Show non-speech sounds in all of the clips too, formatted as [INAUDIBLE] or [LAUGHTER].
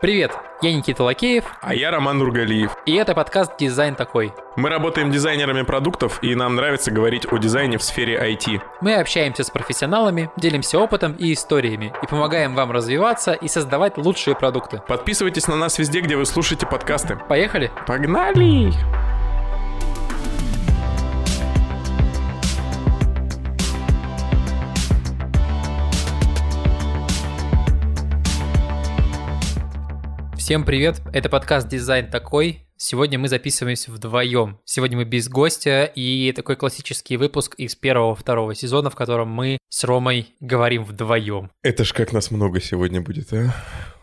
Привет, я Никита Лакеев. А я Роман Нургалиев. И это подкаст «Дизайн такой». Мы работаем дизайнерами продуктов, и нам нравится говорить о дизайне в сфере IT. Мы общаемся с профессионалами, делимся опытом и историями, и помогаем вам развиваться и создавать лучшие продукты. Подписывайтесь на нас везде, где вы слушаете подкасты. Поехали? Погнали! Всем привет, это подкаст «Дизайн такой». Сегодня мы записываемся вдвоем. Сегодня мы без гостя, и такой классический выпуск из первого-второго сезона, в котором мы с Ромой говорим вдвоем. Это ж как нас много сегодня будет, а?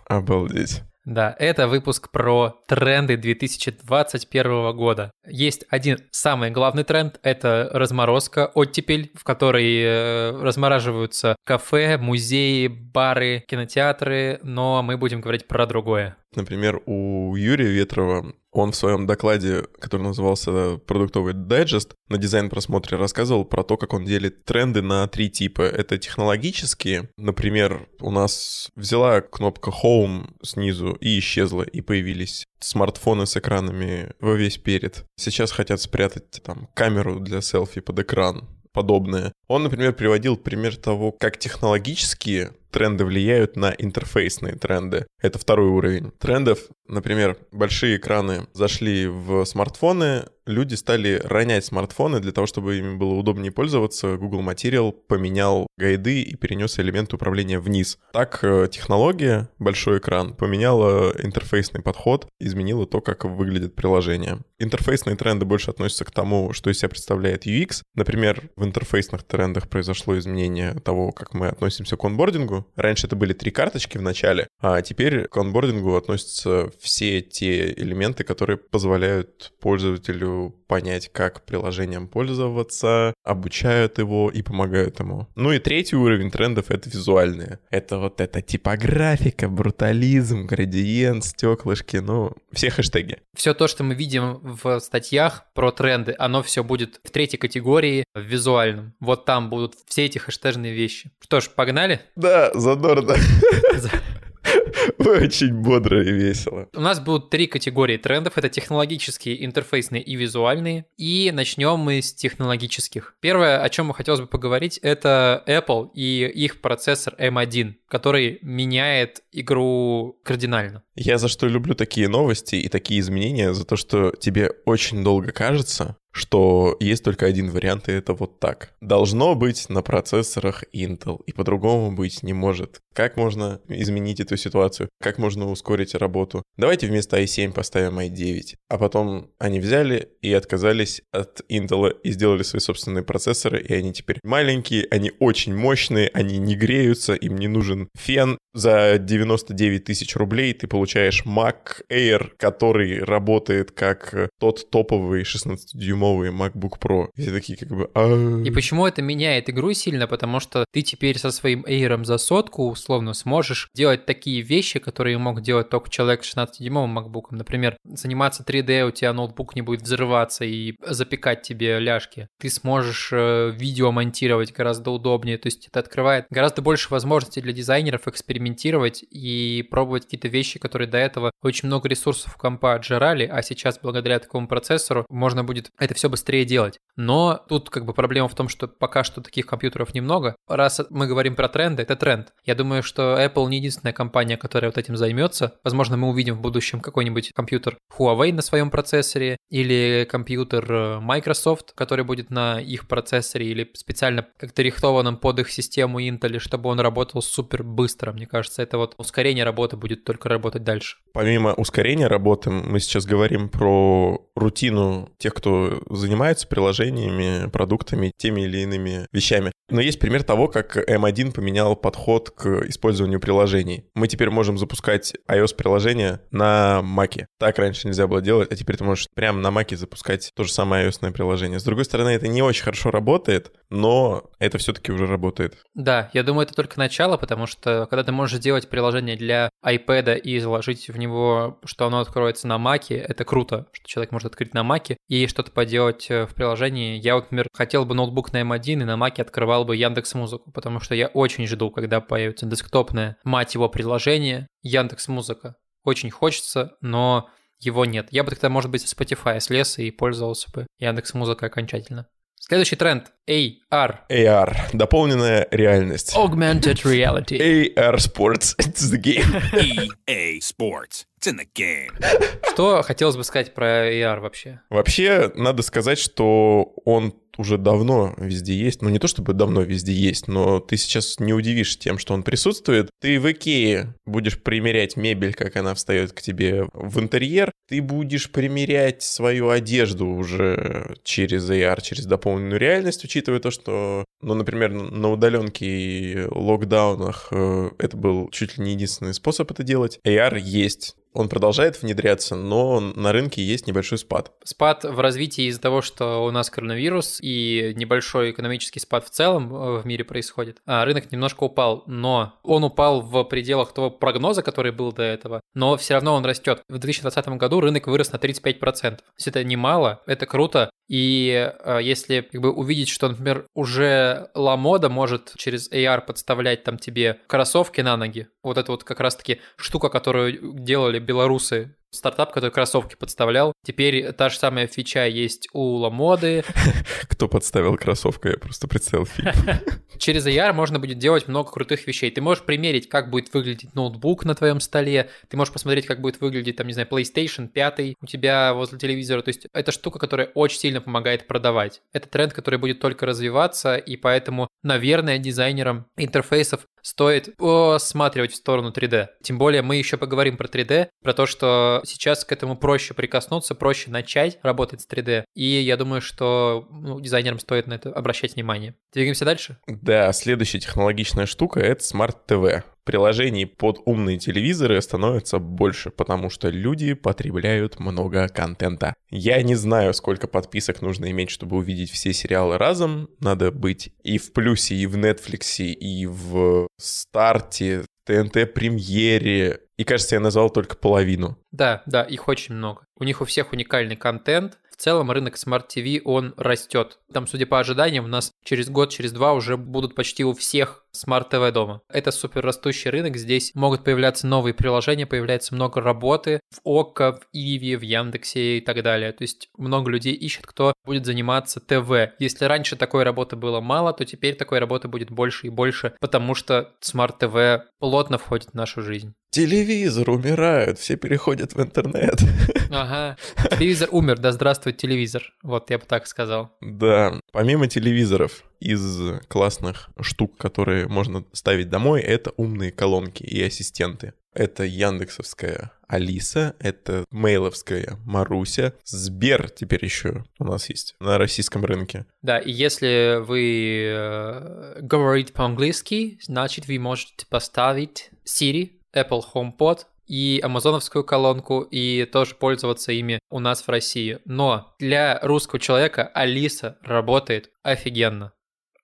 Обалдеть. Да, это выпуск про тренды 2021 года. Есть один самый главный тренд, это разморозка, оттепель, в которой э, размораживаются кафе, музеи, бары, кинотеатры, но мы будем говорить про другое. Например, у Юрия Ветрова он в своем докладе, который назывался «Продуктовый дайджест», на дизайн-просмотре рассказывал про то, как он делит тренды на три типа. Это технологические. Например, у нас взяла кнопка Home снизу и исчезла, и появились смартфоны с экранами во весь перед. Сейчас хотят спрятать там камеру для селфи под экран подобное. Он, например, приводил пример того, как технологические тренды влияют на интерфейсные тренды. Это второй уровень трендов. Например, большие экраны зашли в смартфоны, люди стали ронять смартфоны для того, чтобы ими было удобнее пользоваться. Google Material поменял гайды и перенес элементы управления вниз. Так э, технология, большой экран, поменяла интерфейсный подход, изменила то, как выглядит приложение. Интерфейсные тренды больше относятся к тому, что из себя представляет UX. Например, в интерфейсных трендах произошло изменение того, как мы относимся к онбордингу. Раньше это были три карточки в начале, а теперь к онбордингу относятся все те элементы, которые позволяют пользователю понять, как приложением пользоваться, обучают его и помогают ему. Ну и третий уровень трендов — это визуальные. Это вот эта типографика, брутализм, градиент, стеклышки, ну, все хэштеги. Все то, что мы видим в статьях про тренды, оно все будет в третьей категории, в визуальном. Вот там будут все эти хэштежные вещи. Что ж, погнали? Да, задорно. [LAUGHS] [LAUGHS] Очень бодро и весело. У нас будут три категории трендов. Это технологические, интерфейсные и визуальные. И начнем мы с технологических. Первое, о чем хотелось бы поговорить, это Apple и их процессор M1, который меняет игру кардинально. Я за что люблю такие новости и такие изменения, за то, что тебе очень долго кажется, что есть только один вариант, и это вот так. Должно быть на процессорах Intel, и по-другому быть не может. Как можно изменить эту ситуацию? Как можно ускорить работу? Давайте вместо i7 поставим i9. А потом они взяли и отказались от Intel и сделали свои собственные процессоры, и они теперь маленькие, они очень мощные, они не греются, им не нужен фен. За 99 тысяч рублей ты получаешь Mac Air, который работает как тот топовый 16-дюймовый MacBook Pro. И такие как бы... И почему это меняет игру сильно? Потому что ты теперь со своим Air за сотку условно сможешь делать такие вещи, которые мог делать только человек с 16-дюймовым MacBook. Например, заниматься 3D, у тебя ноутбук не будет взрываться и запекать тебе ляжки. Ты сможешь э, видео монтировать гораздо удобнее. То есть это открывает гораздо больше возможностей для дизайнеров экспериментировать и пробовать какие-то вещи, которые до этого очень много ресурсов у компа отжирали, а сейчас благодаря такому процессору можно будет это все быстрее делать. Но тут как бы проблема в том, что пока что таких компьютеров немного. Раз мы говорим про тренды, это тренд. Я думаю, что Apple не единственная компания, которая вот этим займется. Возможно, мы увидим в будущем какой-нибудь компьютер Huawei на своем процессоре или компьютер э, Microsoft, который будет на их процессоре или специально как-то рихтованном под их систему Intel, чтобы он работал супер быстро. Мне кажется, это вот ускорение работы будет только работать дальше. Помимо ускорения работы, мы сейчас говорим про рутину тех, кто занимается приложениями, продуктами, теми или иными вещами. Но есть пример того, как M1 поменял подход к использованию приложений. Мы теперь можем запускать iOS-приложение на Mac. Так раньше нельзя было делать, а теперь ты можешь прямо на Mac запускать то же самое iOS приложение. С другой стороны, это не очень хорошо работает, но это все-таки уже работает. Да, я думаю, это только начало, потому что когда ты можешь сделать приложение для iPad и заложить в него, что оно откроется на Mac, это круто, что человек может открыть на Mac и что-то поделать э, в приложении. Я вот, например, хотел бы ноутбук на M1 и на Mac открывал бы Яндекс Музыку, потому что я очень жду, когда появится десктопное, мать его, приложение Яндекс Музыка. очень хочется, но его нет. Я бы тогда, может быть, Spotify слез и пользовался бы Яндекс Музыкой окончательно. Следующий тренд – AR. AR. Дополненная реальность. Augmented Reality. AR Sports. It's the game. EA Sports. It's in the game. Что хотелось бы сказать про AR вообще? Вообще, надо сказать, что он уже давно везде есть. Ну, не то чтобы давно везде есть, но ты сейчас не удивишь тем, что он присутствует. Ты в Икее будешь примерять мебель, как она встает к тебе в интерьер. Ты будешь примерять свою одежду уже через AR, через дополненную реальность, учитывая то, что, ну, например, на удаленке и локдаунах э, это был чуть ли не единственный способ это делать. AR есть он продолжает внедряться, но на рынке есть небольшой спад. Спад в развитии из-за того, что у нас коронавирус и небольшой экономический спад в целом э, в мире происходит. А рынок немножко упал, но он упал в пределах того прогноза, который был до этого, но все равно он растет. В 2020 году рынок вырос на 35%. То есть это немало, это круто, и э, если как бы увидеть, что, например, уже Ламода может через AR подставлять там тебе кроссовки на ноги, вот это вот как раз-таки штука, которую делали белорусы стартап, который кроссовки подставлял. Теперь та же самая фича есть у Ламоды. [LAUGHS] Кто подставил кроссовку, я просто представил фильм. [LAUGHS] Через AR можно будет делать много крутых вещей. Ты можешь примерить, как будет выглядеть ноутбук на твоем столе, ты можешь посмотреть, как будет выглядеть, там, не знаю, PlayStation 5 у тебя возле телевизора. То есть это штука, которая очень сильно помогает продавать. Это тренд, который будет только развиваться, и поэтому, наверное, дизайнерам интерфейсов стоит посматривать в сторону 3D. Тем более мы еще поговорим про 3D, про то, что сейчас к этому проще прикоснуться, проще начать работать с 3D. И я думаю, что ну, дизайнерам стоит на это обращать внимание. Двигаемся дальше? Да, следующая технологичная штука — это Smart TV. Приложений под умные телевизоры становится больше, потому что люди потребляют много контента. Я не знаю, сколько подписок нужно иметь, чтобы увидеть все сериалы разом. Надо быть и в плюсе, и в Netflix, и в старте, ТНТ премьере. И кажется, я назвал только половину. Да, да, их очень много. У них у всех уникальный контент, в целом рынок Smart TV, он растет. Там, судя по ожиданиям, у нас через год, через два уже будут почти у всех Smart TV дома. Это супер растущий рынок, здесь могут появляться новые приложения, появляется много работы в ОККО, в Иви, в Яндексе и так далее. То есть много людей ищет, кто будет заниматься ТВ. Если раньше такой работы было мало, то теперь такой работы будет больше и больше, потому что Smart TV плотно входит в нашу жизнь. Телевизор умирают, все переходят в интернет. [LAUGHS] Ага. Телевизор умер, да здравствует телевизор. Вот я бы так сказал. Да, помимо телевизоров, из классных штук, которые можно ставить домой, это умные колонки и ассистенты. Это Яндексовская Алиса, это мейловская Маруся, Сбер теперь еще у нас есть на российском рынке. Да, и если вы э, говорите по-английски, значит вы можете поставить Siri, Apple HomePod, и амазоновскую колонку, и тоже пользоваться ими у нас в России. Но для русского человека Алиса работает офигенно.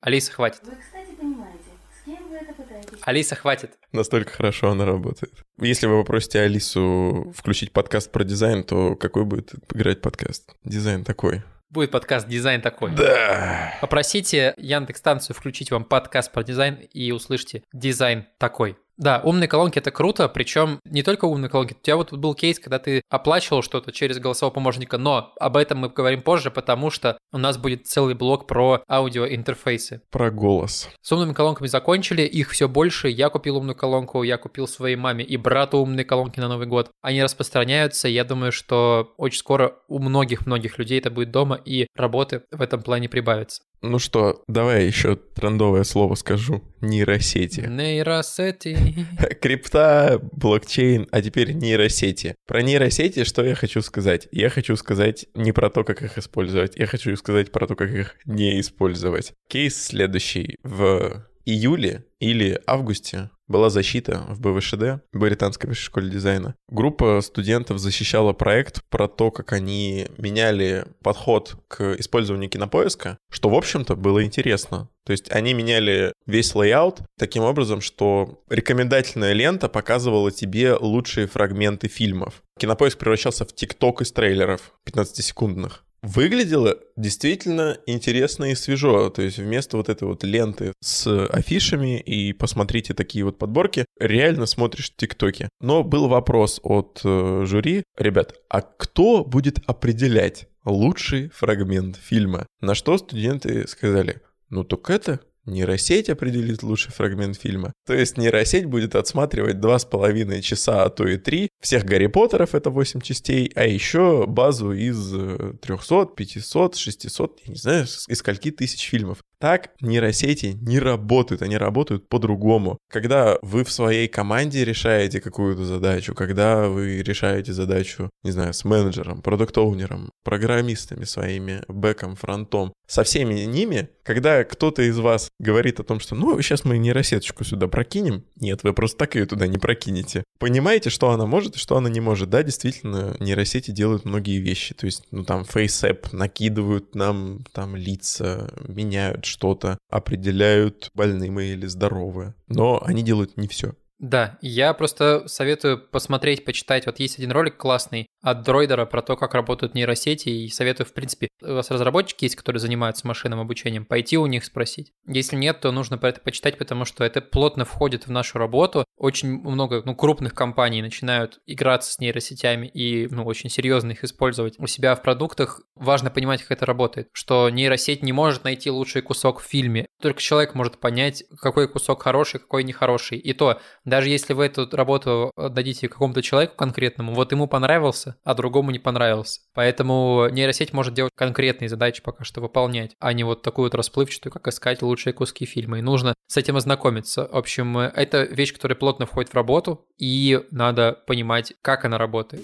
Алиса, хватит. Вы, кстати, понимаете, с кем вы это пытаетесь? Алиса, хватит. Настолько хорошо она работает. Если вы попросите Алису включить подкаст про дизайн, то какой будет играть подкаст? Дизайн такой. Будет подкаст «Дизайн такой». Да. Попросите Яндекс-станцию включить вам подкаст про дизайн и услышите «Дизайн такой». Да, умные колонки это круто, причем не только умные колонки. У тебя вот был кейс, когда ты оплачивал что-то через голосового помощника, но об этом мы поговорим позже, потому что у нас будет целый блок про аудиоинтерфейсы. Про голос. С умными колонками закончили, их все больше. Я купил умную колонку, я купил своей маме и брату умные колонки на Новый год. Они распространяются, я думаю, что очень скоро у многих-многих людей это будет дома, и работы в этом плане прибавится. Ну что, давай еще трендовое слово скажу. Нейросети. Нейросети. [LAUGHS] Крипта, блокчейн, а теперь нейросети. Про нейросети что я хочу сказать? Я хочу сказать не про то, как их использовать, я хочу сказать про то, как их не использовать. Кейс следующий. В июле или августе была защита в БВШД, Британской высшей школе дизайна. Группа студентов защищала проект про то, как они меняли подход к использованию кинопоиска, что, в общем-то, было интересно. То есть они меняли весь layout таким образом, что рекомендательная лента показывала тебе лучшие фрагменты фильмов. Кинопоиск превращался в ТикТок из трейлеров 15-секундных. Выглядело действительно интересно и свежо. То есть вместо вот этой вот ленты с афишами и посмотрите такие вот подборки, реально смотришь ТикТоки. Но был вопрос от э, жюри. Ребят, а кто будет определять лучший фрагмент фильма? На что студенты сказали, ну так это нейросеть определит лучший фрагмент фильма. То есть нейросеть будет отсматривать два с половиной часа, а то и три всех Гарри Поттеров, это 8 частей, а еще базу из 300, 500, 600, я не знаю, из скольки тысяч фильмов. Так нейросети не работают, они работают по-другому. Когда вы в своей команде решаете какую-то задачу, когда вы решаете задачу, не знаю, с менеджером, продукт-оунером, программистами своими, бэком, фронтом, со всеми ними, когда кто-то из вас говорит о том, что ну, сейчас мы нейросеточку сюда прокинем, нет, вы просто так ее туда не прокинете. Понимаете, что она может и что она не может. Да, действительно, нейросети делают многие вещи. То есть, ну, там, FaceApp накидывают нам там лица, меняют что-то, определяют, больны мы или здоровы. Но они делают не все. Да, я просто советую посмотреть, почитать. Вот есть один ролик классный от Дроидера про то, как работают нейросети, и советую, в принципе, у вас разработчики есть, которые занимаются машинным обучением, пойти у них спросить. Если нет, то нужно про это почитать, потому что это плотно входит в нашу работу. Очень много ну, крупных компаний начинают играться с нейросетями и ну, очень серьезно их использовать у себя в продуктах. Важно понимать, как это работает, что нейросеть не может найти лучший кусок в фильме. Только человек может понять, какой кусок хороший, какой нехороший. И то, даже если вы эту работу дадите какому-то человеку конкретному, вот ему понравился, а другому не понравился. Поэтому нейросеть может делать конкретные задачи пока что выполнять, а не вот такую вот расплывчатую, как искать лучшие куски фильма. И нужно с этим ознакомиться. В общем, это вещь, которая плотно входит в работу, и надо понимать, как она работает.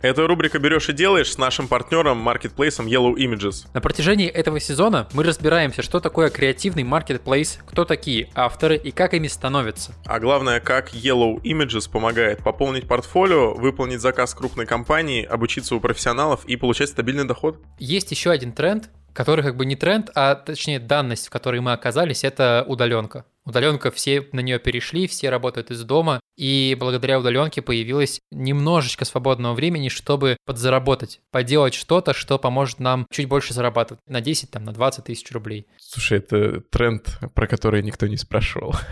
Это рубрика «Берешь и делаешь» с нашим партнером, маркетплейсом Yellow Images. На протяжении этого сезона мы разбираемся, что такое креативный маркетплейс, кто такие авторы и как ими становятся. А главное, как Yellow Images помогает пополнить портфолио, выполнить заказ крупной компании, обучиться у профессионалов и получать стабильный доход. Есть еще один тренд, который как бы не тренд, а точнее данность, в которой мы оказались, это удаленка. Удаленка, все на нее перешли, все работают из дома, и благодаря удаленке появилось немножечко свободного времени, чтобы подзаработать, поделать что-то, что поможет нам чуть больше зарабатывать на 10, там, на 20 тысяч рублей. Слушай, это тренд, про который никто не спрашивал. [LAUGHS]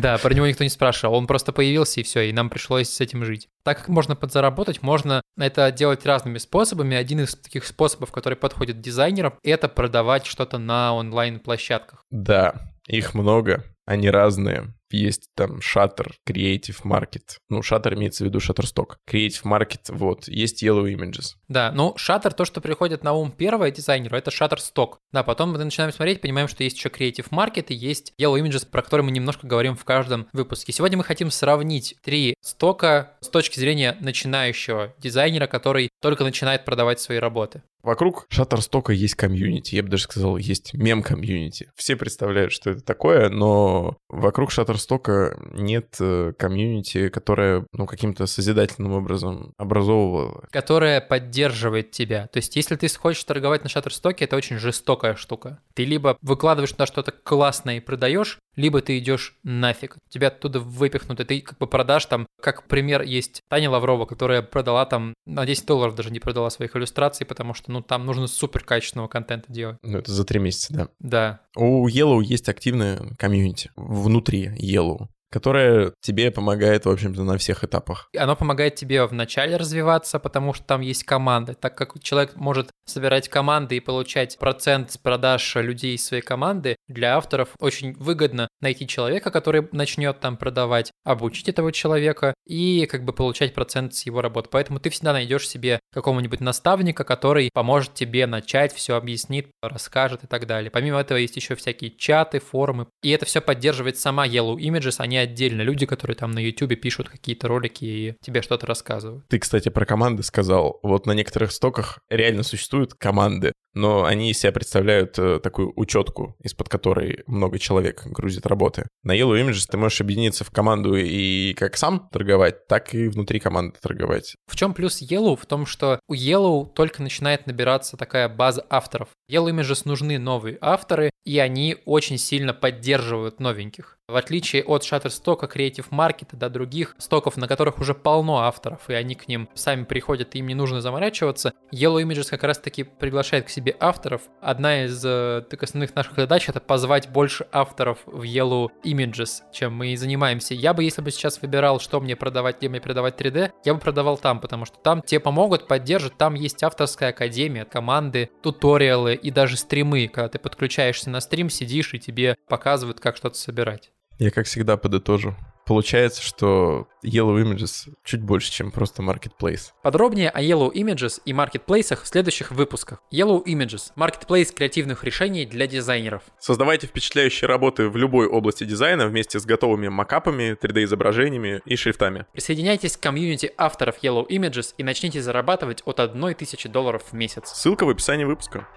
Да, про него никто не спрашивал, он просто появился и все, и нам пришлось с этим жить. Так как можно подзаработать, можно это делать разными способами. Один из таких способов, который подходит дизайнерам, это продавать что-то на онлайн-площадках. Да, их много, они разные. Есть там Shutter, Creative Market. Ну, Shutter имеется в виду Shutterstock. Creative Market, вот. Есть Yellow Images. Да, ну, Shutter, то, что приходит на ум первое дизайнеру, это Shutterstock. Да, потом мы начинаем смотреть, понимаем, что есть еще Creative Market и есть Yellow Images, про который мы немножко говорим в каждом выпуске. Сегодня мы хотим сравнить три стока с точки зрения начинающего дизайнера, который только начинает продавать свои работы. Вокруг Shutterstock есть комьюнити, я бы даже сказал, есть мем-комьюнити. Все представляют, что это такое, но вокруг Shutterstock нет э, комьюнити, которое, ну, каким-то созидательным образом образовывало. Которая поддерживает тебя. То есть, если ты хочешь торговать на Shutterstock, это очень жестокая штука. Ты либо выкладываешь туда что-то классное и продаешь, либо ты идешь нафиг. Тебя оттуда выпихнут, и ты как бы продашь там, как пример есть Таня Лаврова, которая продала там на 10 долларов даже не продала своих иллюстраций, потому что, ну, там нужно супер качественного контента делать. Ну, это за три месяца, да. Да. У Yellow есть активная комьюнити внутри Елу. Которое тебе помогает, в общем-то, на всех этапах. Оно помогает тебе вначале развиваться, потому что там есть команды. Так как человек может собирать команды и получать процент с продаж людей из своей команды, для авторов очень выгодно найти человека, который начнет там продавать, обучить этого человека и как бы получать процент с его работы. Поэтому ты всегда найдешь себе какого-нибудь наставника, который поможет тебе начать, все объяснит, расскажет и так далее. Помимо этого есть еще всякие чаты, форумы. И это все поддерживает сама Yellow Images, они отдельно люди, которые там на YouTube пишут какие-то ролики и тебе что-то рассказывают. Ты, кстати, про команды сказал. Вот на некоторых стоках реально существуют команды. Но они из себя представляют э, такую учетку, из-под которой много человек грузит работы. На Yellow Images ты можешь объединиться в команду и как сам торговать, так и внутри команды торговать. В чем плюс Yellow? В том, что у Yellow только начинает набираться такая база авторов. Yellow Images нужны новые авторы, и они очень сильно поддерживают новеньких. В отличие от Shutterstock, Creative Market, да, других стоков, на которых уже полно авторов, и они к ним сами приходят, и им не нужно заморачиваться, Yellow Images как раз-таки приглашает к себе авторов. Одна из э, так, основных наших задач — это позвать больше авторов в Yellow Images, чем мы и занимаемся. Я бы, если бы сейчас выбирал, что мне продавать, где мне продавать 3D, я бы продавал там, потому что там тебе помогут, поддержат, там есть авторская академия, команды, туториалы и даже стримы, когда ты подключаешься на стрим, сидишь и тебе показывают, как что-то собирать. Я, как всегда, подытожу. Получается, что Yellow Images чуть больше, чем просто Marketplace. Подробнее о Yellow Images и маркетплейсах в следующих выпусках. Yellow Images – маркетплейс креативных решений для дизайнеров. Создавайте впечатляющие работы в любой области дизайна вместе с готовыми макапами, 3D-изображениями и шрифтами. Присоединяйтесь к комьюнити авторов Yellow Images и начните зарабатывать от 1000 долларов в месяц. Ссылка в описании выпуска.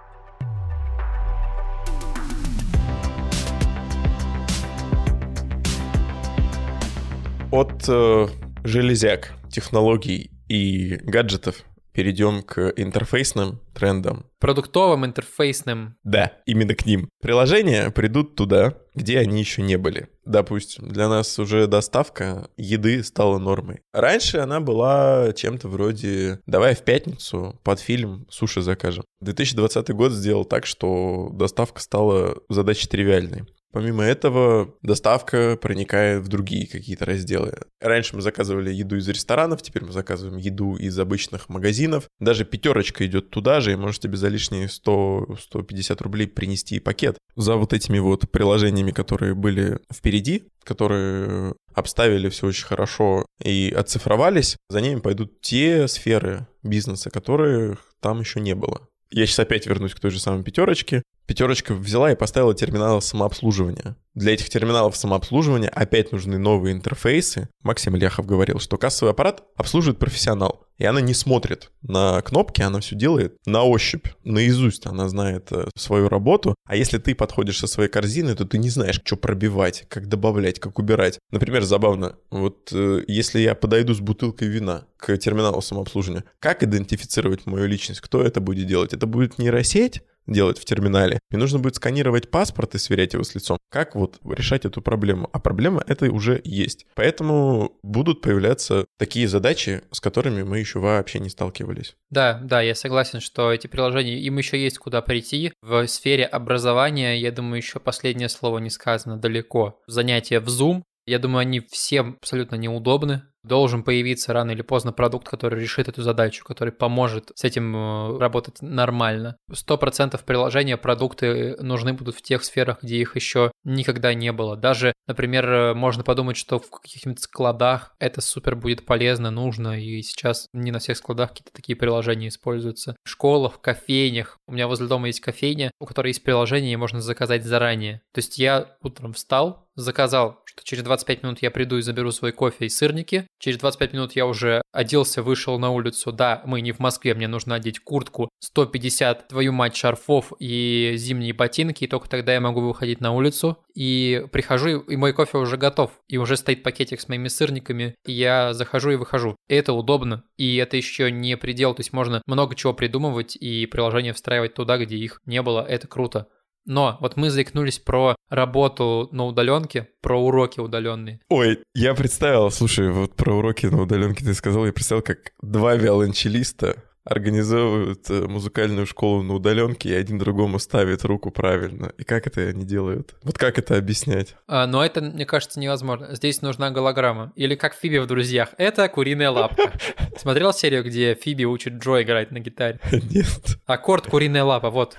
От э, железяк, технологий и гаджетов перейдем к интерфейсным трендам. Продуктовым, интерфейсным. Да, именно к ним. Приложения придут туда, где они еще не были. Допустим, для нас уже доставка еды стала нормой. Раньше она была чем-то вроде «давай в пятницу под фильм суши закажем». 2020 год сделал так, что доставка стала задачей тривиальной. Помимо этого, доставка проникает в другие какие-то разделы. Раньше мы заказывали еду из ресторанов, теперь мы заказываем еду из обычных магазинов. Даже пятерочка идет туда же, и можете без за лишние 100-150 рублей принести пакет. За вот этими вот приложениями, которые были впереди, которые обставили все очень хорошо и оцифровались, за ними пойдут те сферы бизнеса, которых там еще не было. Я сейчас опять вернусь к той же самой пятерочке. Пятерочка взяла и поставила терминалы самообслуживания. Для этих терминалов самообслуживания опять нужны новые интерфейсы. Максим Ляхов говорил, что кассовый аппарат обслуживает профессионал. И она не смотрит на кнопки, она все делает на ощупь, наизусть. Она знает э, свою работу. А если ты подходишь со своей корзиной, то ты не знаешь, что пробивать, как добавлять, как убирать. Например, забавно, вот э, если я подойду с бутылкой вина к терминалу самообслуживания, как идентифицировать мою личность? Кто это будет делать? Это будет нейросеть? Делать в терминале. Мне нужно будет сканировать паспорт и сверять его с лицом. Как вот решать эту проблему? А проблема это уже есть. Поэтому будут появляться такие задачи, с которыми мы еще вообще не сталкивались. Да, да, я согласен, что эти приложения, им еще есть куда прийти. В сфере образования, я думаю, еще последнее слово не сказано далеко. Занятия в Zoom, я думаю, они всем абсолютно неудобны должен появиться рано или поздно продукт, который решит эту задачу, который поможет с этим э, работать нормально. Сто процентов приложения, продукты нужны будут в тех сферах, где их еще никогда не было. Даже, например, э, можно подумать, что в каких-нибудь складах это супер будет полезно, нужно, и сейчас не на всех складах какие-то такие приложения используются. В школах, кофейнях. У меня возле дома есть кофейня, у которой есть приложение, и можно заказать заранее. То есть я утром встал, заказал, что через 25 минут я приду и заберу свой кофе и сырники, Через 25 минут я уже оделся, вышел на улицу. Да, мы не в Москве, мне нужно одеть куртку, 150, твою мать, шарфов и зимние ботинки, и только тогда я могу выходить на улицу. И прихожу, и мой кофе уже готов, и уже стоит пакетик с моими сырниками, и я захожу и выхожу. Это удобно, и это еще не предел, то есть можно много чего придумывать и приложение встраивать туда, где их не было, это круто. Но вот мы заикнулись про работу на удаленке, про уроки удаленные. Ой, я представил, слушай, вот про уроки на удаленке ты сказал, я представил, как два виолончелиста организовывают э, музыкальную школу на удаленке, и один другому ставит руку правильно. И как это они делают? Вот как это объяснять? А, но это, мне кажется, невозможно. Здесь нужна голограмма. Или как Фиби в «Друзьях». Это куриная лапка. Смотрел серию, где Фиби учит Джо играть на гитаре? [LAUGHS] Нет. Аккорд куриная лапа, вот.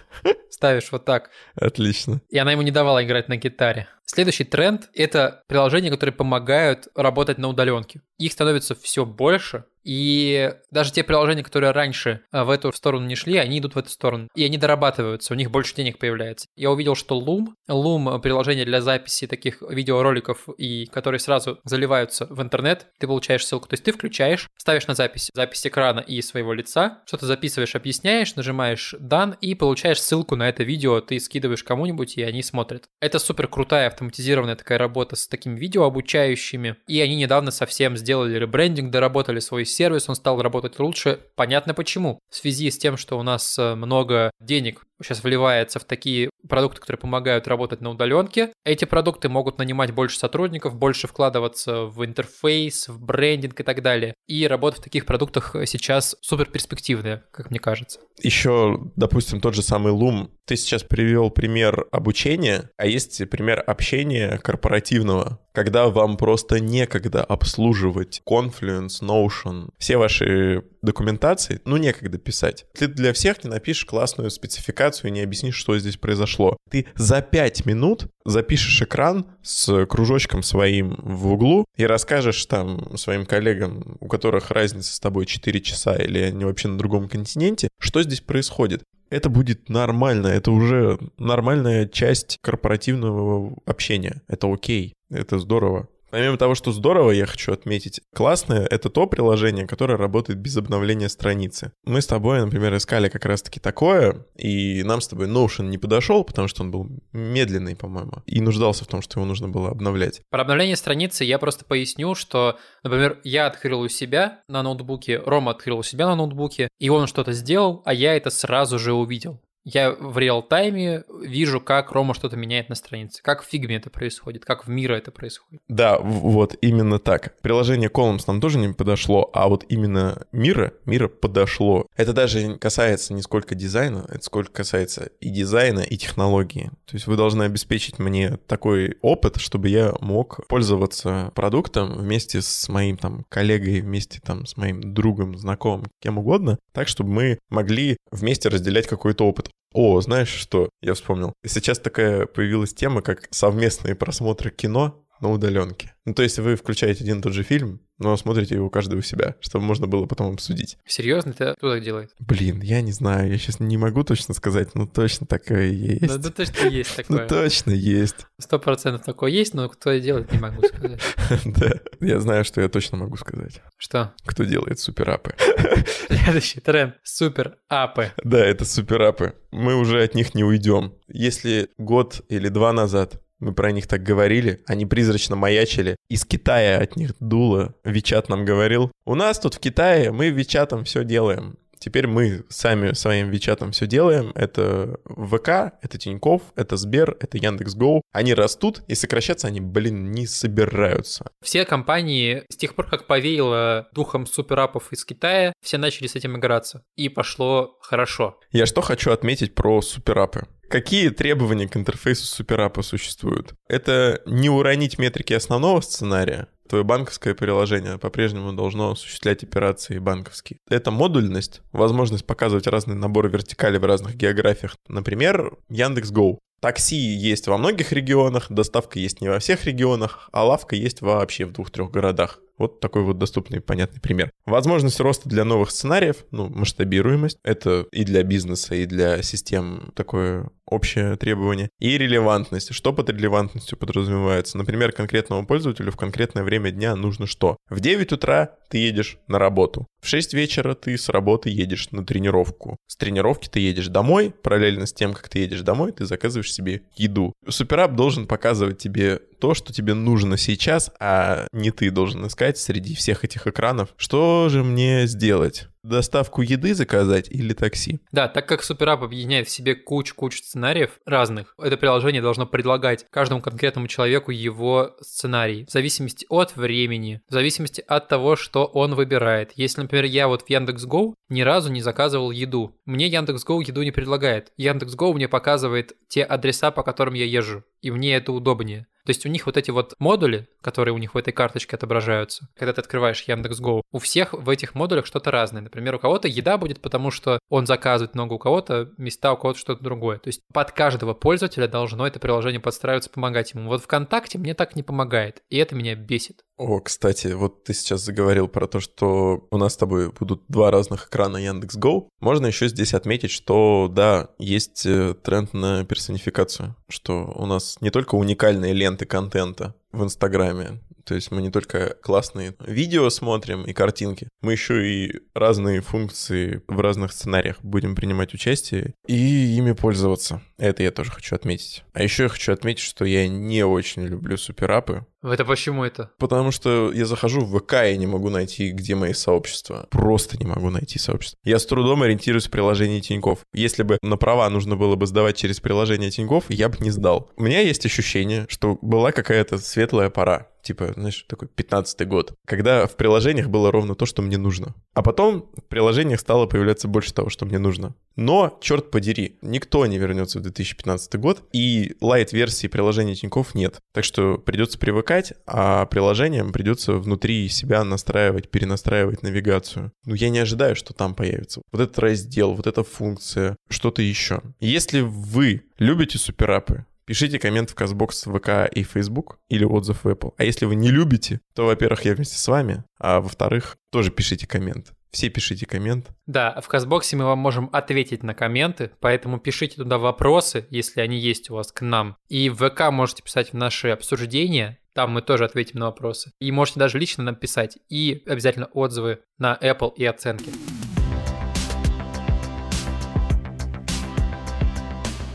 Ставишь вот так. Отлично. И она ему не давала играть на гитаре. Следующий тренд — это приложения, которые помогают работать на удаленке. Их становится все больше, И даже те приложения, которые раньше а, в эту сторону не шли, они идут в эту сторону. И они дорабатываются, у них больше денег появляется. Я увидел, что Loom, Loom приложение для записи таких видеороликов, и которые сразу заливаются в интернет, ты получаешь ссылку. То есть ты включаешь, ставишь на запись, запись экрана и своего лица, что-то записываешь, объясняешь, нажимаешь дан и получаешь ссылку на это видео, ты скидываешь кому-нибудь, и они смотрят. Это супер крутая автоматизированная такая работа с такими видео обучающими, и они недавно совсем сделали ребрендинг, доработали свой сервис, он стал работать лучше. Понятно почему. В связи с тем, что у нас э, много денег сейчас вливается в такие продукты, которые помогают работать на удаленке. Эти продукты могут нанимать больше сотрудников, больше вкладываться в интерфейс, в брендинг и так далее. И работа в таких продуктах сейчас супер перспективная, как мне кажется. Еще, допустим, тот же самый Loom. Ты сейчас привел пример обучения, а есть пример общения корпоративного, когда вам просто некогда обслуживать Confluence, Notion, все ваши документации, ну, некогда писать. Ты для всех не напишешь классную спецификацию и не объяснишь, что здесь произошло. Ты за 5 минут запишешь экран с кружочком своим в углу и расскажешь там своим коллегам, у которых разница с тобой 4 часа или они вообще на другом континенте, что здесь происходит это будет нормально, это уже нормальная часть корпоративного общения. Это окей, это здорово. Помимо того, что здорово, я хочу отметить, классное — это то приложение, которое работает без обновления страницы. Мы с тобой, например, искали как раз-таки такое, и нам с тобой Notion не подошел, потому что он был медленный, по-моему, и нуждался в том, что его нужно было обновлять. Про обновление страницы я просто поясню, что, например, я открыл у себя на ноутбуке, Рома открыл у себя на ноутбуке, и он что-то сделал, а я это сразу же увидел я в реал-тайме вижу, как Рома что-то меняет на странице, как в фигме это происходит, как в Miro это происходит. Да, вот именно так. Приложение Calm нам тоже не подошло, а вот именно Miro, Miro подошло. Это даже касается не сколько дизайна, это сколько касается и дизайна, и технологии. То есть вы должны обеспечить мне такой опыт, чтобы я мог пользоваться продуктом вместе с моим там коллегой, вместе там с моим другом, знакомым, кем угодно, так, чтобы мы могли вместе разделять какой-то опыт. О, знаешь что? Я вспомнил. Сейчас такая появилась тема, как совместные просмотры кино на удаленке. Ну, то есть вы включаете один и тот же фильм, но смотрите его каждый у себя, чтобы можно было потом обсудить. Серьезно? Это кто так делает? Блин, я не знаю, я сейчас не могу точно сказать, но точно такое есть. Да, да точно есть [LAUGHS] такое. Ну, точно есть. Сто процентов такое есть, но кто делает, не могу сказать. [LAUGHS] Да, я знаю, что я точно могу сказать. Что? Кто делает суперапы. [LAUGHS] Следующий тренд. Суперапы. Да, это суперапы. Мы уже от них не уйдем. Если год или два назад мы про них так говорили, они призрачно маячили. Из Китая от них дуло. Вичат нам говорил, у нас тут в Китае мы Вичатом все делаем. Теперь мы сами своим Вичатом все делаем. Это ВК, это Тиньков, это Сбер, это Яндекс.Гоу. Они растут, и сокращаться они, блин, не собираются. Все компании с тех пор, как повеяло духом суперапов из Китая, все начали с этим играться. И пошло хорошо. Я что хочу отметить про суперапы. Какие требования к интерфейсу суперапа существуют? Это не уронить метрики основного сценария, твое банковское приложение по-прежнему должно осуществлять операции банковские. Это модульность, возможность показывать разные наборы вертикали в разных географиях. Например, Яндекс.Гоу. Такси есть во многих регионах, доставка есть не во всех регионах, а лавка есть вообще в двух-трех городах. Вот такой вот доступный понятный пример. Возможность роста для новых сценариев, ну, масштабируемость. Это и для бизнеса, и для систем такое общее требование. И релевантность. Что под релевантностью подразумевается? Например, конкретному пользователю в конкретное время дня нужно что? В 9 утра ты едешь на работу. В 6 вечера ты с работы едешь на тренировку. С тренировки ты едешь домой. Параллельно с тем, как ты едешь домой, ты заказываешь себе еду. Суперап должен показывать тебе то, что тебе нужно сейчас, а не ты должен искать среди всех этих экранов. Что же мне сделать? доставку еды заказать или такси. Да, так как Суперап объединяет в себе кучу-кучу сценариев разных, это приложение должно предлагать каждому конкретному человеку его сценарий в зависимости от времени, в зависимости от того, что он выбирает. Если, например, я вот в Яндекс.Гоу ни разу не заказывал еду, мне Яндекс.Гоу еду не предлагает. Яндекс.Гоу мне показывает те адреса, по которым я езжу, и мне это удобнее. То есть у них вот эти вот модули, которые у них в этой карточке отображаются, когда ты открываешь Яндекс.Го, у всех в этих модулях что-то разное. Например, у кого-то еда будет, потому что он заказывает много, у кого-то места, у кого-то что-то другое. То есть под каждого пользователя должно это приложение подстраиваться, помогать ему. Вот ВКонтакте мне так не помогает, и это меня бесит О, кстати, вот ты сейчас заговорил про то, что у нас с тобой будут два разных экрана Яндекс.Го. Можно еще здесь отметить, что да, есть э, тренд на персонификацию, что у нас не только уникальные ленты контента в Инстаграме, то есть мы не только классные видео смотрим и картинки, мы еще и разные функции в разных сценариях будем принимать участие и ими пользоваться. Это я тоже хочу отметить. А еще я хочу отметить, что я не очень люблю суперапы, Это почему это? Потому что я захожу в ВК и не могу найти, где мои сообщества. Просто не могу найти сообщества. Я с трудом ориентируюсь в приложении Тиньков. Если бы на права нужно было бы сдавать через приложение Тиньков, я бы не сдал. У меня есть ощущение, что была какая-то светлая пора. Типа, знаешь, такой 15-й год, когда в приложениях было ровно то, что мне нужно. А потом в приложениях стало появляться больше того, что мне нужно. Но, черт подери, никто не вернется в 2015 год, и лайт-версии приложения Тиньков нет. Так что придется привыкать, а приложениям придется внутри себя настраивать, перенастраивать навигацию. Ну, я не ожидаю, что там появится. Вот этот раздел, вот эта функция, что-то еще. Если вы любите суперапы, Пишите коммент в Казбокс, ВК и Facebook или отзыв в Apple. А если вы не любите, то, во-первых, я вместе с вами, а во-вторых, тоже пишите коммент. Все пишите коммент. Да, в Казбоксе мы вам можем ответить на комменты, поэтому пишите туда вопросы, если они есть у вас к нам. И в ВК можете писать в наши обсуждения, там мы тоже ответим на вопросы. И можете даже лично нам писать. И обязательно отзывы на Apple и оценки.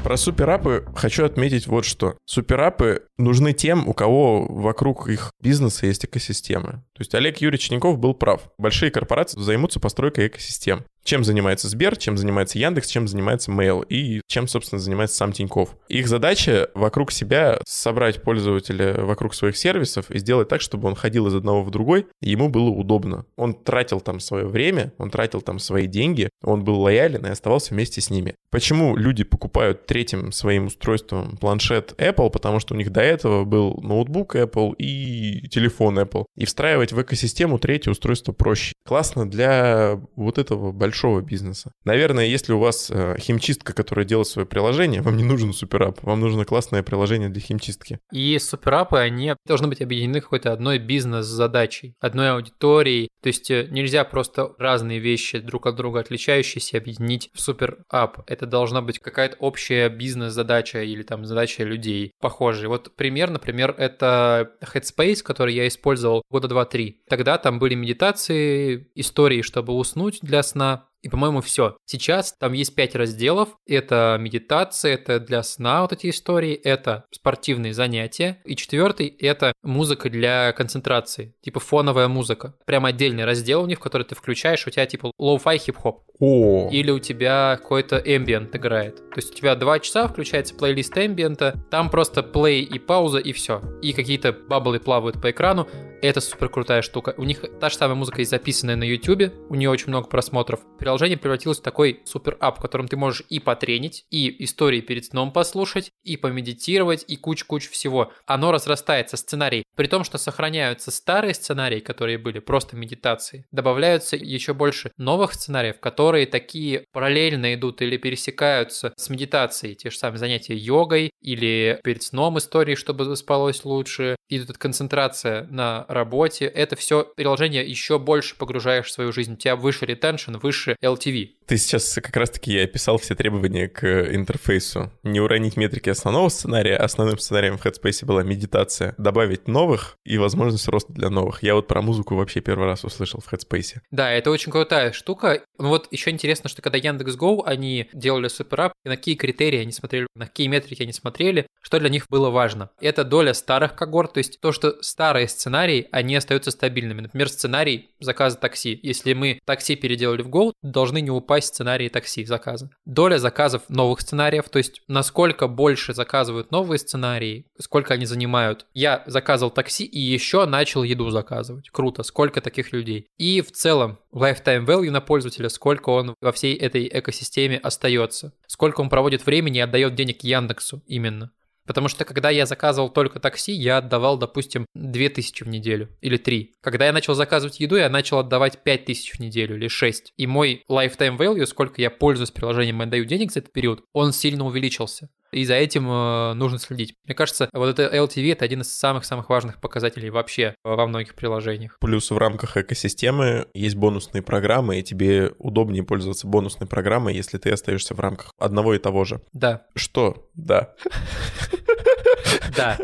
Про суперапы хочу отметить вот что. Суперапы нужны тем, у кого вокруг их бизнеса есть экосистемы. То есть Олег Юрьевич Тиньков был прав. Большие корпорации займутся постройкой экосистем. Чем занимается Сбер, чем занимается Яндекс, чем занимается Mail и чем, собственно, занимается сам Тиньков. Их задача вокруг себя собрать пользователя вокруг своих сервисов и сделать так, чтобы он ходил из одного в другой, и ему было удобно. Он тратил там свое время, он тратил там свои деньги, он был лоялен и оставался вместе с ними. Почему люди покупают третьим своим устройством планшет Apple? Потому что у них до этого был ноутбук Apple и телефон Apple. И встраивать в экосистему третье устройство проще. Классно для вот этого большого большого бизнеса. Наверное, если у вас э, химчистка, которая делает свое приложение, вам не нужен суперап, вам нужно классное приложение для химчистки. И суперапы, они должны быть объединены какой-то одной бизнес-задачей, одной аудиторией. То есть э, нельзя просто разные вещи друг от друга отличающиеся объединить в суперап. Это должна быть какая-то общая бизнес-задача или там задача людей похожие. Вот пример, например, это Headspace, который я использовал года два-три. Тогда там были медитации, истории, чтобы уснуть для сна, и, по-моему, все. Сейчас там есть пять разделов. Это медитация, это для сна вот эти истории, это спортивные занятия. И четвертый — это музыка для концентрации, типа фоновая музыка. Прям отдельный раздел у них, в который ты включаешь, у тебя типа lo-fi хип-хоп. О, Или у тебя какой-то ambient играет. То есть у тебя два часа включается плейлист эмбиента, там просто плей и пауза, и все. И какие-то баблы плавают по экрану. Это супер крутая штука. У них та же самая музыка есть записанная на YouTube, у нее очень много просмотров. Приложение превратилось в такой супер app, в котором ты можешь и потренить, и истории перед сном послушать, и помедитировать, и куч-куч всего. Оно разрастается, сценарий. При том, что сохраняются старые сценарии, которые были просто медитации, добавляются еще больше новых сценариев, которые такие параллельно идут или пересекаются с медитацией. Те же самые занятия йогой или перед сном истории, чтобы спалось лучше. Эта концентрация на работе. Это все приложение еще больше погружаешь в свою жизнь. У тебя выше ретеншн, выше LTV. Ты сейчас как раз-таки я описал все требования к интерфейсу. Не уронить метрики основного сценария. Основным сценарием в Headspace была медитация. Добавить новых и возможность роста для новых. Я вот про музыку вообще первый раз услышал в Headspace. Да, это очень крутая штука. Ну вот еще интересно, что когда Яндекс.Го, они делали суперап, на какие критерии они смотрели, на какие метрики они смотрели, что для них было важно. Это доля старых когорт, то есть то, что старые сценарии, они остаются стабильными. Например, сценарий заказа такси. Если мы такси переделали в Go, должны не упасть сценарии такси заказа. Доля заказов новых сценариев, то есть насколько больше заказывают новые сценарии, сколько они занимают. Я заказывал такси и еще начал еду заказывать. Круто, сколько таких людей. И в целом lifetime value на пользователя, сколько он во всей этой экосистеме остается. Сколько он проводит времени и отдает денег Яндексу именно. Потому что когда я заказывал только такси, я отдавал, допустим, 2000 в неделю или 3. Когда я начал заказывать еду, я начал отдавать 5000 в неделю или 6. И мой lifetime value, сколько я пользуюсь приложением и отдаю денег за этот период, он сильно увеличился. И за этим э, нужно следить. Мне кажется, вот это LTV — это один из самых-самых важных показателей вообще во многих приложениях. Плюс в рамках экосистемы есть бонусные программы, и тебе удобнее пользоваться бонусной программой, если ты остаешься в рамках одного и того же. Да, Что? Да. [LAUGHS] да,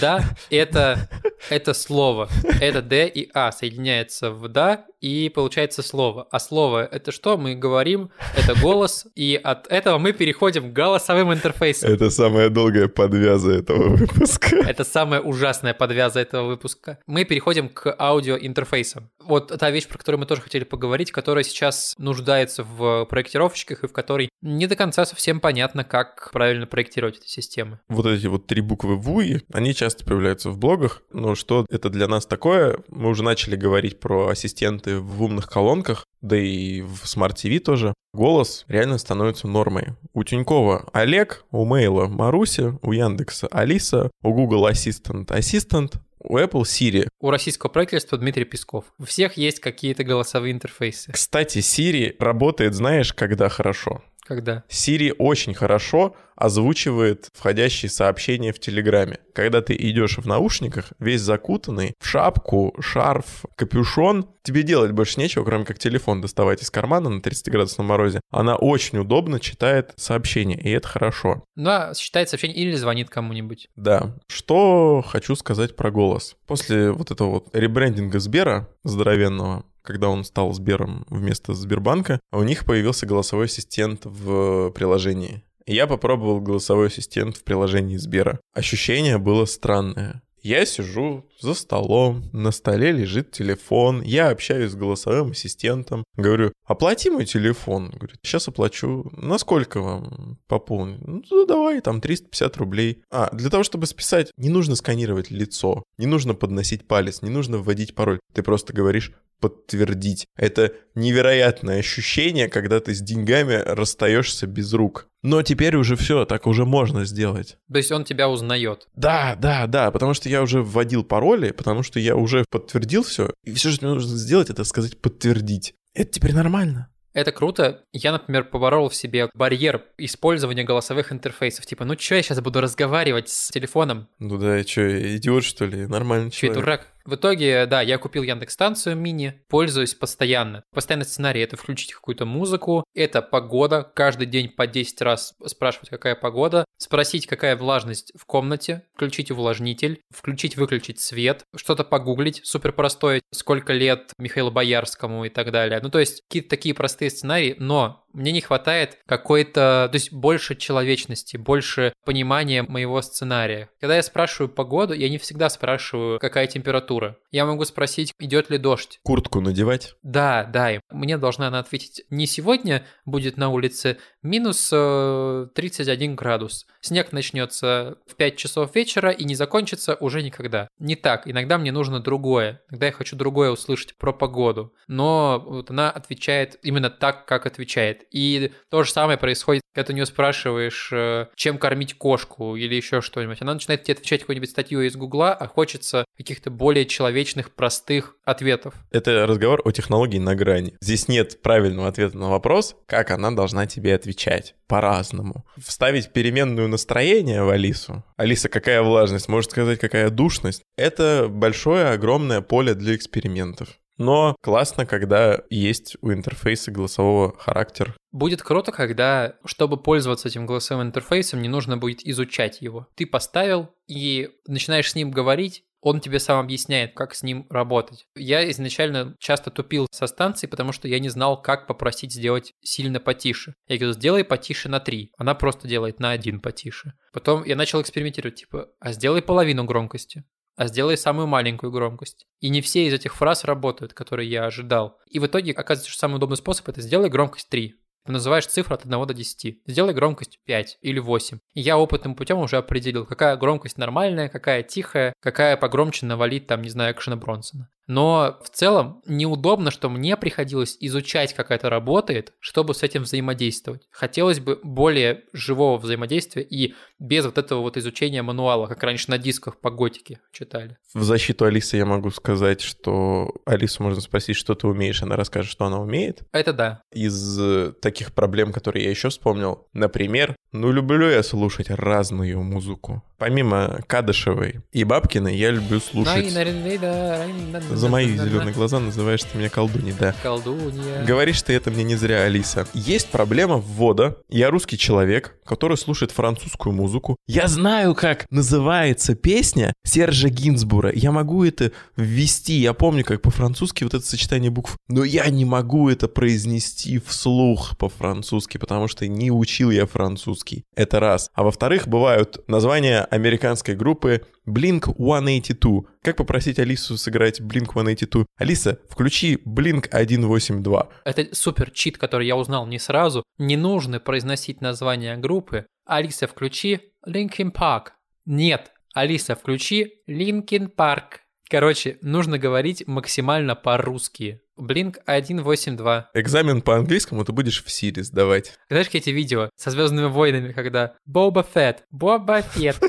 да, это, это слово. Это «д» и «а» соединяется в «да», и получается слово. А слово — это что? Мы говорим, это голос, и от этого мы переходим к голосовым интерфейсам. Это самая долгая подвяза этого выпуска. Это самая ужасная подвяза этого выпуска. Мы переходим к аудиоинтерфейсам. Вот та вещь, про которую мы тоже хотели поговорить, которая сейчас нуждается в проектировщиках и в которой не до конца совсем понятно, как правильно проектировать эти системы. Вот эти вот три буквы ВУИ, они часто появляются в блогах, но что это для нас такое? Мы уже начали говорить про ассистенты в умных колонках, да и в Smart TV тоже. Голос реально становится нормой. У Тинькова Олег, у Мейла Маруся, у Яндекса Алиса, у Google Assistant Ассистент, у Apple Siri. У российского правительства Дмитрий Песков. У всех есть какие-то голосовые интерфейсы. Кстати, Siri работает, знаешь, когда хорошо. Когда? Siri очень хорошо озвучивает входящие сообщения в Телеграме. Когда ты идешь в наушниках, весь закутанный, в шапку, шарф, капюшон, тебе делать больше нечего, кроме как телефон доставать из кармана на 30-градусном морозе. Она очень удобно читает сообщения, и это хорошо. Ну, а считает сообщение или звонит кому-нибудь. Да. Что хочу сказать про голос. После вот этого вот ребрендинга Сбера здоровенного, когда он стал Сбером вместо Сбербанка, у них появился голосовой ассистент в приложении. Я попробовал голосовой ассистент в приложении Сбера. Ощущение было странное. Я сижу за столом, на столе лежит телефон, я общаюсь с голосовым ассистентом, говорю, оплати мой телефон. Говорит, сейчас оплачу. На сколько вам пополнить? Ну, давай, там 350 рублей. А, для того, чтобы списать, не нужно сканировать лицо, не нужно подносить палец, не нужно вводить пароль. Ты просто говоришь подтвердить. Это невероятное ощущение, когда ты с деньгами расстаешься без рук. Но теперь уже все, так уже можно сделать. То есть он тебя узнает. Да, да, да, потому что я уже вводил пароли, потому что я уже подтвердил все. И все, что мне нужно сделать, это сказать подтвердить. Это теперь нормально. Это круто. Я, например, поборол в себе барьер использования голосовых интерфейсов. Типа, ну что я сейчас буду разговаривать с телефоном? Ну да, что, идиот что ли? Нормальный Че, человек. дурак? В итоге, да, я купил Яндекс-станцию мини, пользуюсь постоянно. Постоянный сценарий — это включить какую-то музыку, это погода, каждый день по 10 раз спрашивать, какая погода, спросить, какая влажность в комнате, включить увлажнитель, включить-выключить свет, что-то погуглить, супер простое, сколько лет Михаилу Боярскому и так далее. Ну, то есть какие-то такие простые сценарии, но мне не хватает какой-то, то есть больше человечности, больше понимания моего сценария. Когда я спрашиваю погоду, я не всегда спрашиваю, какая температура. Я могу спросить, идет ли дождь. Куртку надевать? Да, да, и мне должна она ответить, не сегодня будет на улице минус э, 31 градус. Снег начнется в 5 часов вечера и не закончится уже никогда. Не так, иногда мне нужно другое. Иногда я хочу другое услышать про погоду. Но вот она отвечает именно так, как отвечает. И то же самое происходит, когда ты у нее спрашиваешь, э, чем кормить кошку или еще что-нибудь. Она начинает тебе отвечать какую-нибудь статью из Гугла, а хочется каких-то более человечных, простых ответов. Это разговор о технологии на грани. Здесь нет правильного ответа на вопрос, как она должна тебе отвечать. По-разному. Вставить переменную настроение в Алису. Алиса, какая влажность? Может сказать, какая душность? Это большое, огромное поле для экспериментов. Но классно, когда есть у интерфейса голосового характер. Будет круто, когда, чтобы пользоваться этим голосовым интерфейсом, не нужно будет изучать его. Ты поставил и начинаешь с ним говорить, он тебе сам объясняет, как с ним работать. Я изначально часто тупил со станции, потому что я не знал, как попросить сделать сильно потише. Я говорю, сделай потише на 3. Она просто делает на 1 потише. Потом я начал экспериментировать, типа, а сделай половину громкости а сделай самую маленькую громкость. И не все из этих фраз работают, которые я ожидал. И в итоге оказывается, что самый удобный способ это сделай громкость 3. Ты называешь цифру от 1 до 10. Сделай громкость 5 или 8. И я опытным путем уже определил, какая громкость нормальная, какая тихая, какая погромче навалить, там, не знаю, Экшена Бронсона. Но в целом неудобно, что мне приходилось изучать, как это работает, чтобы с этим взаимодействовать. Хотелось бы более живого взаимодействия и без вот этого вот изучения мануала, как раньше на дисках по готике читали. В защиту Алисы я могу сказать, что Алису можно спросить, что ты умеешь, она расскажет, что она умеет. Это да. Из э, таких проблем, которые я еще вспомнил, например, Ну, люблю я слушать разную музыку. Помимо Кадышевой и Бабкиной, я люблю слушать... За мои зеленые глаза называешь ты меня колдуней, да. Колдунья. Говоришь ты это мне не зря, Алиса. Есть проблема ввода. Я русский человек, который слушает французскую музыку. Я знаю, как называется песня Сержа Гинзбура. Я могу это ввести. Я помню, как по-французски вот это сочетание букв. Но я не могу это произнести вслух по-французски, потому что не учил я французский. Это раз. А во-вторых, бывают названия американской группы Blink-182. Как попросить Алису сыграть Blink-182? Алиса, включи Blink-182. Это супер чит, который я узнал не сразу. Не нужно произносить название группы. Алиса, включи Linkin Park. Нет, Алиса, включи Linkin Park. Короче, нужно говорить максимально по-русски. Blink 182. Экзамен по английскому ты будешь в Сири сдавать. Знаешь, эти видео со Звездными войнами, когда Боба Фетт, Боба Фетт.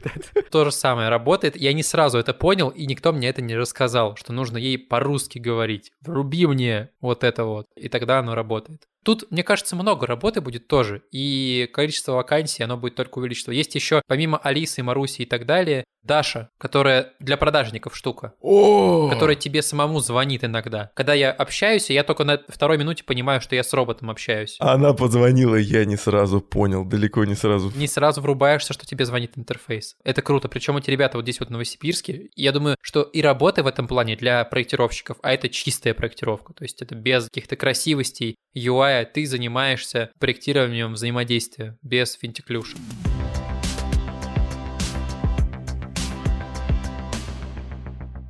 [LAUGHS] То же самое работает. Я не сразу это понял, и никто мне это не рассказал, что нужно ей по-русски говорить. Вруби мне вот это вот. И тогда оно работает. Тут, мне кажется, много работы будет тоже, и количество вакансий, оно будет только увеличиваться. Есть еще, помимо Алисы, Маруси и так далее, Даша, которая для продажников штука, О! которая тебе самому звонит иногда. Когда я общаюсь, я только на второй минуте понимаю, что я с роботом общаюсь. Она позвонила, я не сразу понял, далеко не сразу. Не сразу врубаешься, что тебе звонит интерфейс. Это круто. Причем эти ребята вот здесь вот в Новосибирске, я думаю, что и работа в этом плане для проектировщиков, а это чистая проектировка. То есть это без каких-то красивостей, UI, ты занимаешься проектированием взаимодействия без финтеклюшек.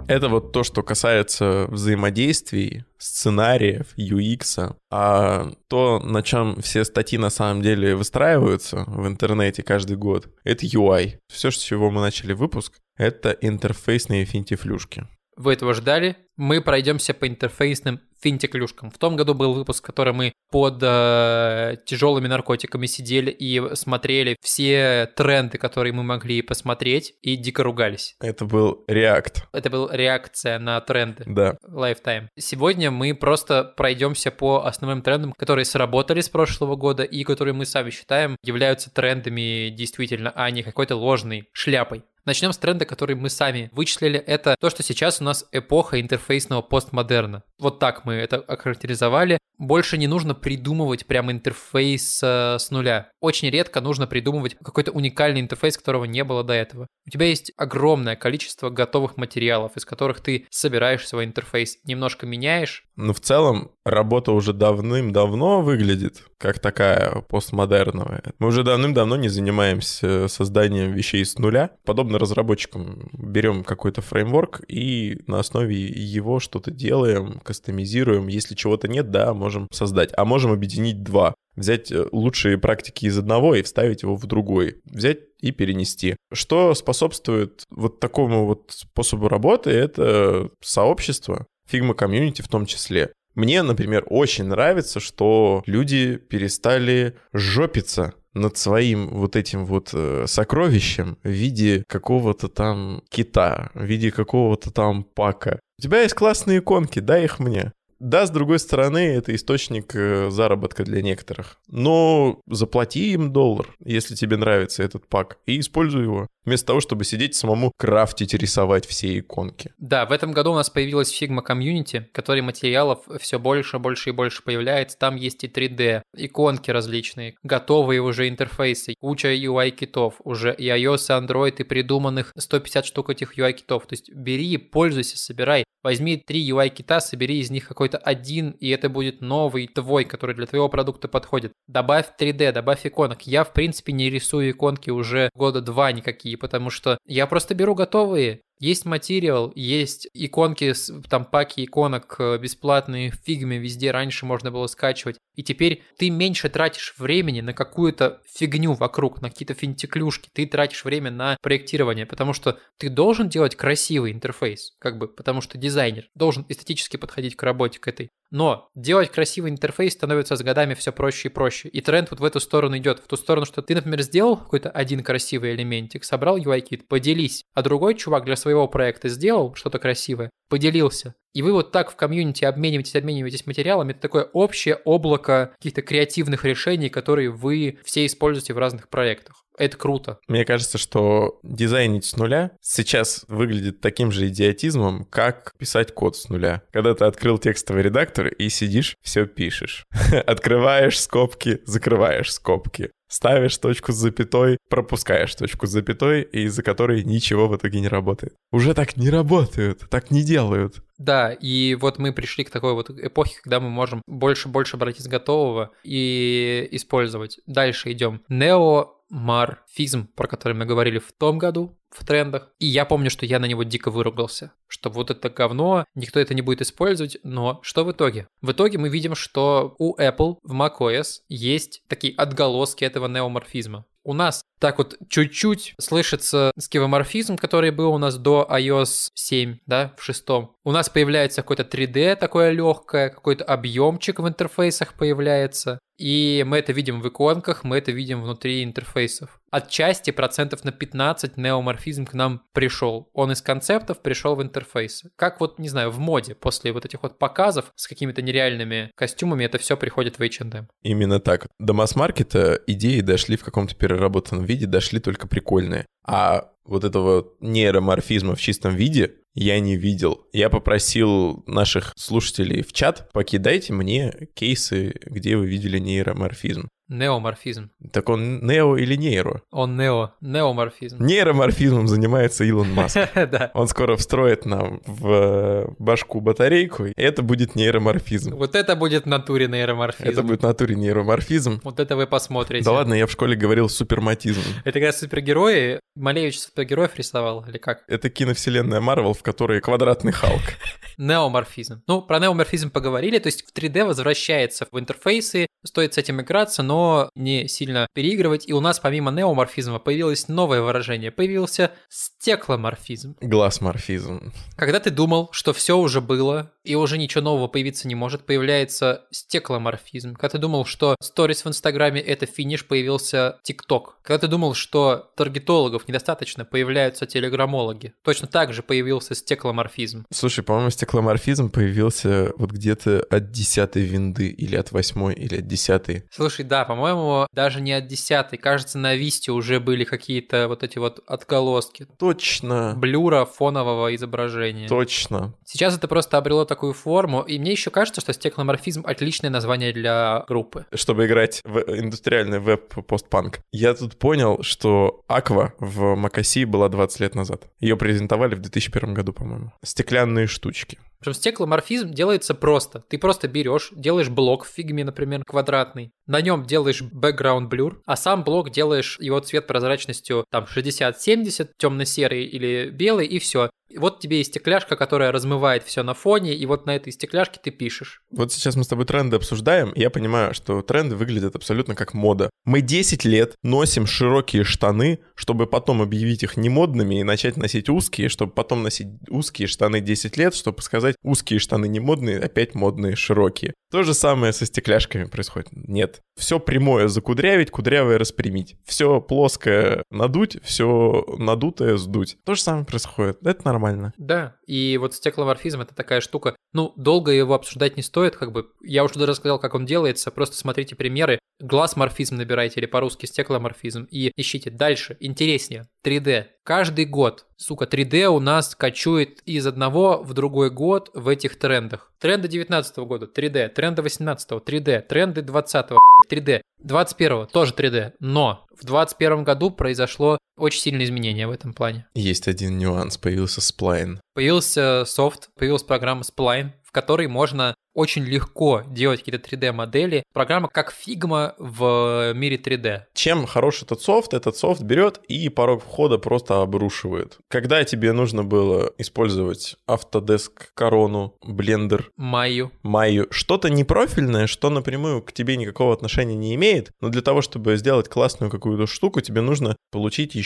Это вот то, что касается взаимодействий, сценариев, UX, а то, на чем все статьи на самом деле выстраиваются в интернете каждый год, это UI. Все, с чего мы начали выпуск, это интерфейсные финтифлюшки. Вы этого ждали? Мы пройдемся по интерфейсным финтеклюшкам. В том году был выпуск, в котором мы под э, тяжелыми наркотиками сидели и смотрели все тренды, которые мы могли посмотреть, и дико ругались. Это был React. Это была реакция на тренды. Да. Lifetime. Сегодня мы просто пройдемся по основным трендам, которые сработали с прошлого года и которые мы сами считаем являются трендами действительно, а не какой-то ложной шляпой. Начнем с тренда, который мы сами вычислили. Это то, что сейчас у нас эпоха интерфейсного постмодерна. Вот так мы это охарактеризовали. Больше не нужно придумывать прям интерфейс э, с нуля. Очень редко нужно придумывать какой-то уникальный интерфейс, которого не было до этого. У тебя есть огромное количество готовых материалов, из которых ты собираешь свой интерфейс, немножко меняешь. Но в целом работа уже давным-давно выглядит как такая постмодерновая. Мы уже давным-давно не занимаемся созданием вещей с нуля. Подобно разработчикам берем какой-то фреймворк и на основе его что-то делаем, кастомизируем. Если чего-то нет, да, можем создать. А можем объединить два взять э, лучшие практики из одного и вставить его в другой, взять и перенести. Что способствует вот такому вот способу работы, это сообщество, Figma комьюнити в том числе. Мне, например, очень нравится, что люди перестали жопиться над своим вот этим вот э, сокровищем в виде какого-то там кита, в виде какого-то там пака. У тебя есть классные иконки, дай их мне. Да, с другой стороны, это источник э, заработка для некоторых. Но заплати им доллар, если тебе нравится этот пак, и используй его. Вместо того, чтобы сидеть самому крафтить рисовать все иконки. Да, в этом году у нас появилась Figma Community, который материалов все больше, больше и больше появляется. Там есть и 3D, иконки различные, готовые уже интерфейсы, куча UI-китов, уже и iOS, и Android, и придуманных 150 штук этих UI-китов. То есть бери, пользуйся, собирай. Возьми три UI-кита, собери из них какой-то один, и это будет новый твой, который для твоего продукта подходит. Добавь 3D, добавь иконок. Я, в принципе, не рисую иконки уже года два никакие, потому что я просто беру готовые, есть материал, есть иконки, там паки иконок э, бесплатные в фигме, везде раньше можно было скачивать. И теперь ты меньше тратишь времени на какую-то фигню вокруг, на какие-то финтифлюшки. Ты тратишь время на проектирование, потому что ты должен делать красивый интерфейс, как бы, потому что дизайнер должен эстетически подходить к работе к этой. Но делать красивый интерфейс становится с годами все проще и проще. И тренд вот в эту сторону идет. В ту сторону, что ты, например, сделал какой-то один красивый элементик, собрал UI-kit, поделись. А другой чувак для своего проекта сделал что-то красивое, поделился. И вы вот так в комьюнити обмениваетесь, обмениваетесь материалами. Это такое общее облако каких-то креативных решений, которые вы все используете в разных проектах. Это круто. Мне кажется, что дизайнить с нуля сейчас выглядит таким же идиотизмом, как писать код с нуля. Когда ты открыл текстовый редактор и сидишь, все пишешь. [LAUGHS] Открываешь скобки, закрываешь скобки. Ставишь точку с запятой, пропускаешь точку с запятой, и из-за которой ничего в итоге не работает. Уже так не работают, так не делают. Да, и вот мы пришли к такой вот эпохе, когда мы можем больше-больше брать из готового и использовать. Дальше идем. Нео морфизм, про который мы говорили в том году в трендах. И я помню, что я на него дико выругался, что вот это говно, никто это не будет использовать, но что в итоге? В итоге мы видим, что у Apple в macOS есть такие отголоски этого неоморфизма. У нас так вот чуть-чуть слышится скевоморфизм, который был у нас до iOS 7, да, в шестом. У нас появляется какое-то 3D такое легкое, какой-то объемчик в интерфейсах появляется. И мы это видим в иконках, мы это видим внутри интерфейсов. Отчасти процентов на 15 неоморфизм к нам пришел. Он из концептов пришел в интерфейсы. Как вот, не знаю, в моде после вот этих вот показов с какими-то нереальными костюмами это все приходит в H&M. Именно так. До масс-маркета идеи дошли в каком-то переработанном виде, дошли только прикольные. А вот этого нейроморфизма в чистом виде я не видел. Я попросил наших слушателей в чат, покидайте мне кейсы, где вы видели нейроморфизм. Неоморфизм. Так он нео или нейро? Он нео. Неоморфизм. Нейроморфизмом занимается Илон Маск. [LAUGHS] Да. Он скоро встроит нам в башку батарейку, и это будет нейроморфизм. Вот это будет в натуре нейроморфизм. Это будет в натуре нейроморфизм. Вот это вы посмотрите. Да ладно, я в школе говорил суперматизм. Это как супергерои. Малевич супергероев рисовал, или как? Это киновселенная Марвел, в которой квадратный Халк. [LAUGHS] Неоморфизм. Ну, про неоморфизм поговорили, то есть в 3D возвращается в интерфейсы, стоит с этим играться, но не сильно переигрывать. И у нас помимо неоморфизма появилось новое выражение. Появился стекломорфизм. Глазморфизм. Когда ты думал, что все уже было, и уже ничего нового появиться не может, появляется стекломорфизм. Когда ты думал, что сторис в Инстаграме это финиш, появился ТикТок. Когда ты думал, что таргетологов недостаточно, появляются телеграммологи. Точно так же появился стекломорфизм. Слушай, по-моему, стекломорфизм появился вот где-то от десятой винды, или от восьмой, или от десятой. Слушай, да, по-моему, даже не от десятой. Кажется, на Висте уже были какие-то вот эти вот отголоски. Точно. Блюра фонового изображения. Точно. Сейчас это просто обрело такую форму, и мне еще кажется, что стекломорфизм отличное название для группы. Чтобы играть в индустриальный веб-постпанк. Я тут понял, что Аква в Макаси была 20 лет назад. Ее презентовали в 2001 году, по-моему. Стеклянные штучки. Причем стекломорфизм делается просто. Ты просто берешь, делаешь блок в фигме, например, квадратный, на нем делаешь background blur, а сам блок делаешь его цвет прозрачностью там 60-70, темно-серый или белый, и все. Вот тебе и стекляшка, которая размывает все на фоне, и вот на этой стекляшке ты пишешь. Вот сейчас мы с тобой тренды обсуждаем, и я понимаю, что тренды выглядят абсолютно как мода. Мы 10 лет носим широкие штаны, чтобы потом объявить их немодными и начать носить узкие, чтобы потом носить узкие штаны 10 лет, чтобы сказать, узкие штаны не модные, опять модные широкие. То же самое со стекляшками происходит. Нет. Все прямое закудрявить, кудрявое распрямить. Все плоское надуть, все надутое сдуть. То же самое происходит. Это нормально. Да, и вот стекломорфизм это такая штука. Ну, долго его обсуждать не стоит, как бы. Я уже даже рассказал, как он делается. Просто смотрите примеры. Глаз-морфизм набирайте или по-русски стекломорфизм и ищите дальше. Интереснее. 3D. Каждый год, сука, 3D у нас качует из одного в другой год в этих трендах. Тренды 19 года 3D, тренды 18 3D, тренды 20 3D, 21 тоже 3D. Но в 21 году произошло очень сильное изменение в этом плане. Есть один нюанс, появился сплайн. Появился софт, появилась программа Spline, в которой можно очень легко делать какие-то 3D-модели. Программа как Figma в мире 3D. Чем хорош этот софт? Этот софт берет и порог входа просто обрушивает. Когда тебе нужно было использовать Autodesk, Корону, Blender, Майю. Майю, что-то непрофильное, что напрямую к тебе никакого отношения не имеет, но для того, чтобы сделать классную какую-то штуку, тебе нужно получить еще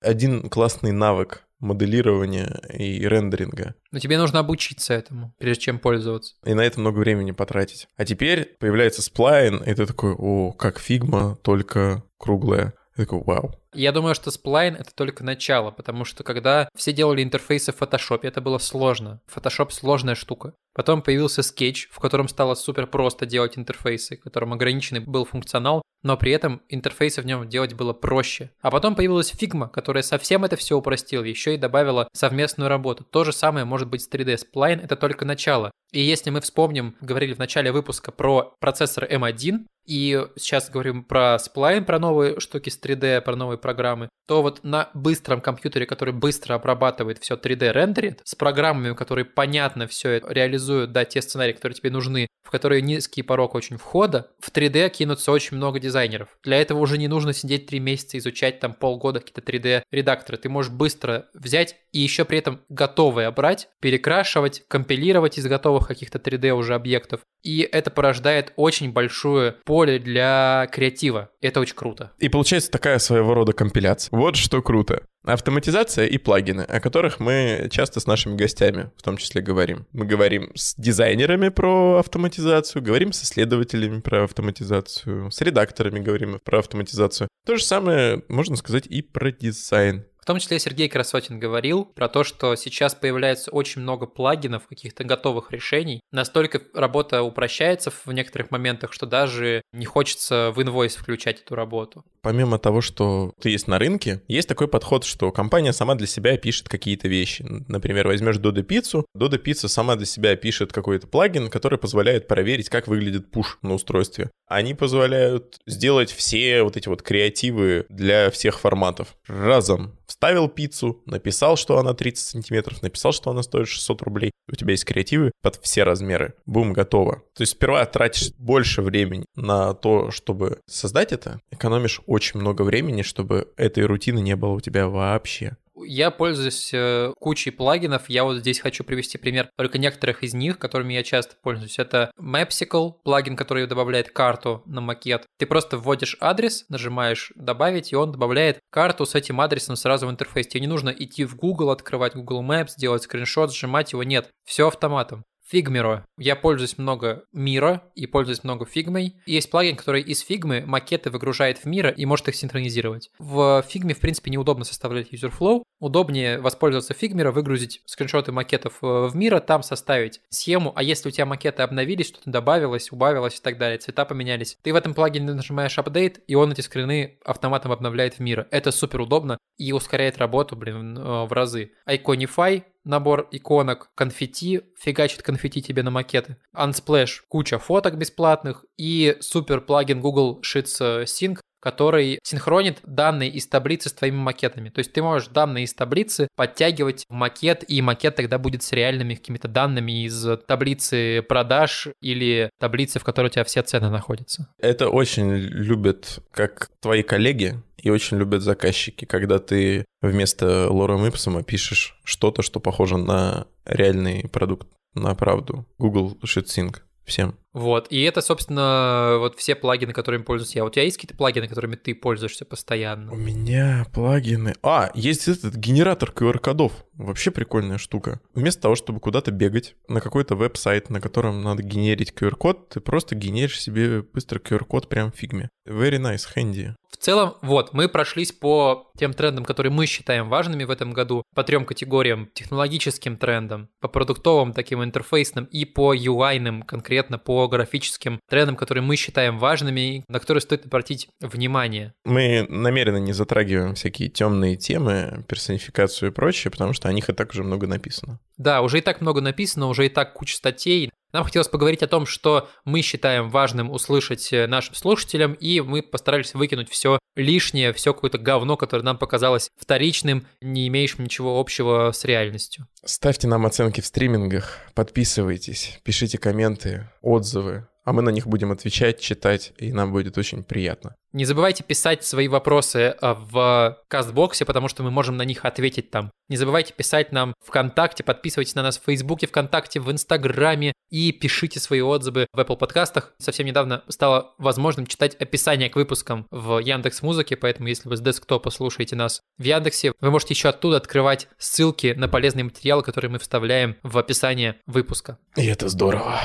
один классный навык моделирования и рендеринга. Но тебе нужно обучиться этому, прежде чем пользоваться. И на это много времени потратить. А теперь появляется сплайн, и ты такой, о, как фигма, только круглая. Я такой, вау. Я думаю, что сплайн — это только начало, потому что когда все делали интерфейсы в Photoshop, это было сложно. Photoshop — сложная штука. Потом появился Sketch, в котором стало супер просто делать интерфейсы, в котором ограниченный был функционал, но при этом интерфейсы в нем делать было проще. А потом появилась Figma, которая совсем это все упростила, еще и добавила совместную работу. То же самое может быть с 3D. Spline — это только начало. И если мы вспомним, говорили в начале выпуска про процессор M1, и сейчас говорим про Spline, про новые штуки с 3D, про новые программы, то вот на быстром компьютере, который быстро обрабатывает все 3D рендерит, с программами, которые понятно все это реализуют, да, те сценарии, которые тебе нужны, в которые низкий порог очень входа, в 3D кинутся очень много дизайнеров. Для этого уже не нужно сидеть 3 месяца, изучать там полгода какие-то 3D-редакторы. Ты можешь быстро взять и еще при этом готовые брать, перекрашивать, компилировать из готовых каких-то 3D уже объектов. И это порождает очень большое поле для креатива. Это очень круто. И получается такая своего рода компиляция. Вот что круто. Автоматизация и плагины, о которых мы часто с нашими гостями в том числе говорим. Мы говорим с дизайнерами про автоматизацию, говорим с исследователями про автоматизацию, с редакторами говорим про автоматизацию. То же самое можно сказать и про дизайн. Том числе Сергей Красотин говорил про то, что сейчас появляется очень много плагинов, каких-то готовых решений. Настолько работа упрощается в некоторых моментах, что даже не хочется в инвойс включать эту работу. Помимо того, что ты есть на рынке, есть такой подход, что компания сама для себя пишет какие-то вещи. Например, возьмешь Dodo Pizza, Dodo Pizza сама для себя пишет какой-то плагин, который позволяет проверить, как выглядит пуш на устройстве. Они позволяют сделать все вот эти вот креативы для всех форматов разом вставил пиццу, написал, что она 30 сантиметров, написал, что она стоит 600 рублей. У тебя есть креативы под все размеры. Бум, готово. То есть сперва тратишь больше времени на то, чтобы создать это, экономишь очень много времени, чтобы этой рутины не было у тебя вообще. Я пользуюсь э, кучей плагинов. Я вот здесь хочу привести пример только некоторых из них, которыми я часто пользуюсь. Это Mapsicle, плагин, который добавляет карту на макет. Ты просто вводишь адрес, нажимаешь «Добавить», и он добавляет карту с этим адресом сразу в интерфейс. Тебе не нужно идти в Google, открывать Google Maps, делать скриншот, сжимать его. Нет, все автоматом. Фигмиро. Я пользуюсь много Мира и пользуюсь много Фигмой. Есть плагин, который из Фигмы макеты выгружает в Мира и может их синхронизировать. В Фигме, в принципе, неудобно составлять user flow. Удобнее воспользоваться Фигмира, выгрузить скриншоты макетов э, в Мира, там составить схему. А если у тебя макеты обновились, что-то добавилось, убавилось и так далее, цвета поменялись, ты в этом плагине нажимаешь апдейт, и он эти скрины автоматом обновляет в Мира. Это супер удобно и ускоряет работу, блин, э, в разы. Iconify набор иконок, конфетти, фигачит конфетти тебе на макеты, Unsplash, куча фоток бесплатных и супер плагин Google Sheets Sync, который синхронит данные из таблицы с твоими макетами. То есть ты можешь данные из таблицы подтягивать в макет, и макет тогда будет с реальными какими-то данными из таблицы продаж или таблицы, в которой у тебя все цены находятся. Это очень любят как твои коллеги, и очень любят заказчики, когда ты вместо Лора Ипсома пишешь что-то, что похоже на реальный продукт, на правду. Google SheetSync всем. Вот, и это, собственно, вот все плагины, которыми пользуюсь я. У тебя есть какие-то плагины, которыми ты пользуешься постоянно? У меня плагины... А, есть этот генератор QR-кодов. Вообще прикольная штука. Вместо того, чтобы куда-то бегать на какой-то веб-сайт, на котором надо генерить QR-код, ты просто генеришь себе быстро QR-код прям в фигме. Very nice, handy. В целом, вот, мы прошлись по тем трендам, которые мы считаем важными в этом году, по трем категориям. Технологическим трендам, по продуктовым таким интерфейсным и по UI-ным, конкретно по графическим трендам, которые мы считаем важными, на которые стоит обратить внимание. Мы намеренно не затрагиваем всякие темные темы, персонификацию и прочее, потому что о них и так уже много написано. Да, уже и так много написано, уже и так куча статей. Нам хотелось поговорить о том, что мы считаем важным услышать э, нашим слушателям, и мы постарались выкинуть все лишнее, все какое-то говно, которое нам показалось вторичным, не имеющим ничего общего с реальностью. Ставьте нам оценки в стримингах, подписывайтесь, пишите комменты, отзывы, а мы на них будем отвечать, читать, и нам будет очень приятно. Не забывайте писать свои вопросы э, в кастбоксе, потому что мы можем на них ответить там. Не забывайте писать нам ВКонтакте, подписывайтесь на нас в Фейсбуке, ВКонтакте, в Инстаграме и пишите свои отзывы в Apple подкастах. Совсем недавно стало возможным читать описание к выпускам в Яндекс Музыке, поэтому если вы с десктопа слушаете нас в Яндексе, вы можете еще оттуда открывать ссылки на полезные материалы, которые мы вставляем в описание выпуска. И это здорово.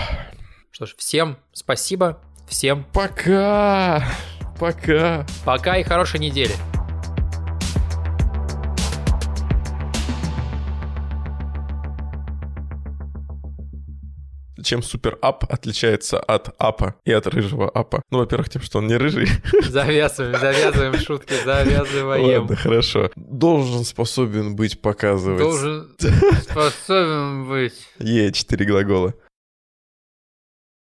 Что ж, всем спасибо, всем Пока! Пока! пока и хорошей недели. Чем супер ап отличается от апа и от рыжего апа? Ну, во-первых, тем, что он не рыжий. [LAUGHS] Завязываем, завязываем шутки, завязываем. Ладно, хорошо. Должен способен быть показывать. Должен [LAUGHS] способен быть. Е, четыре глагола.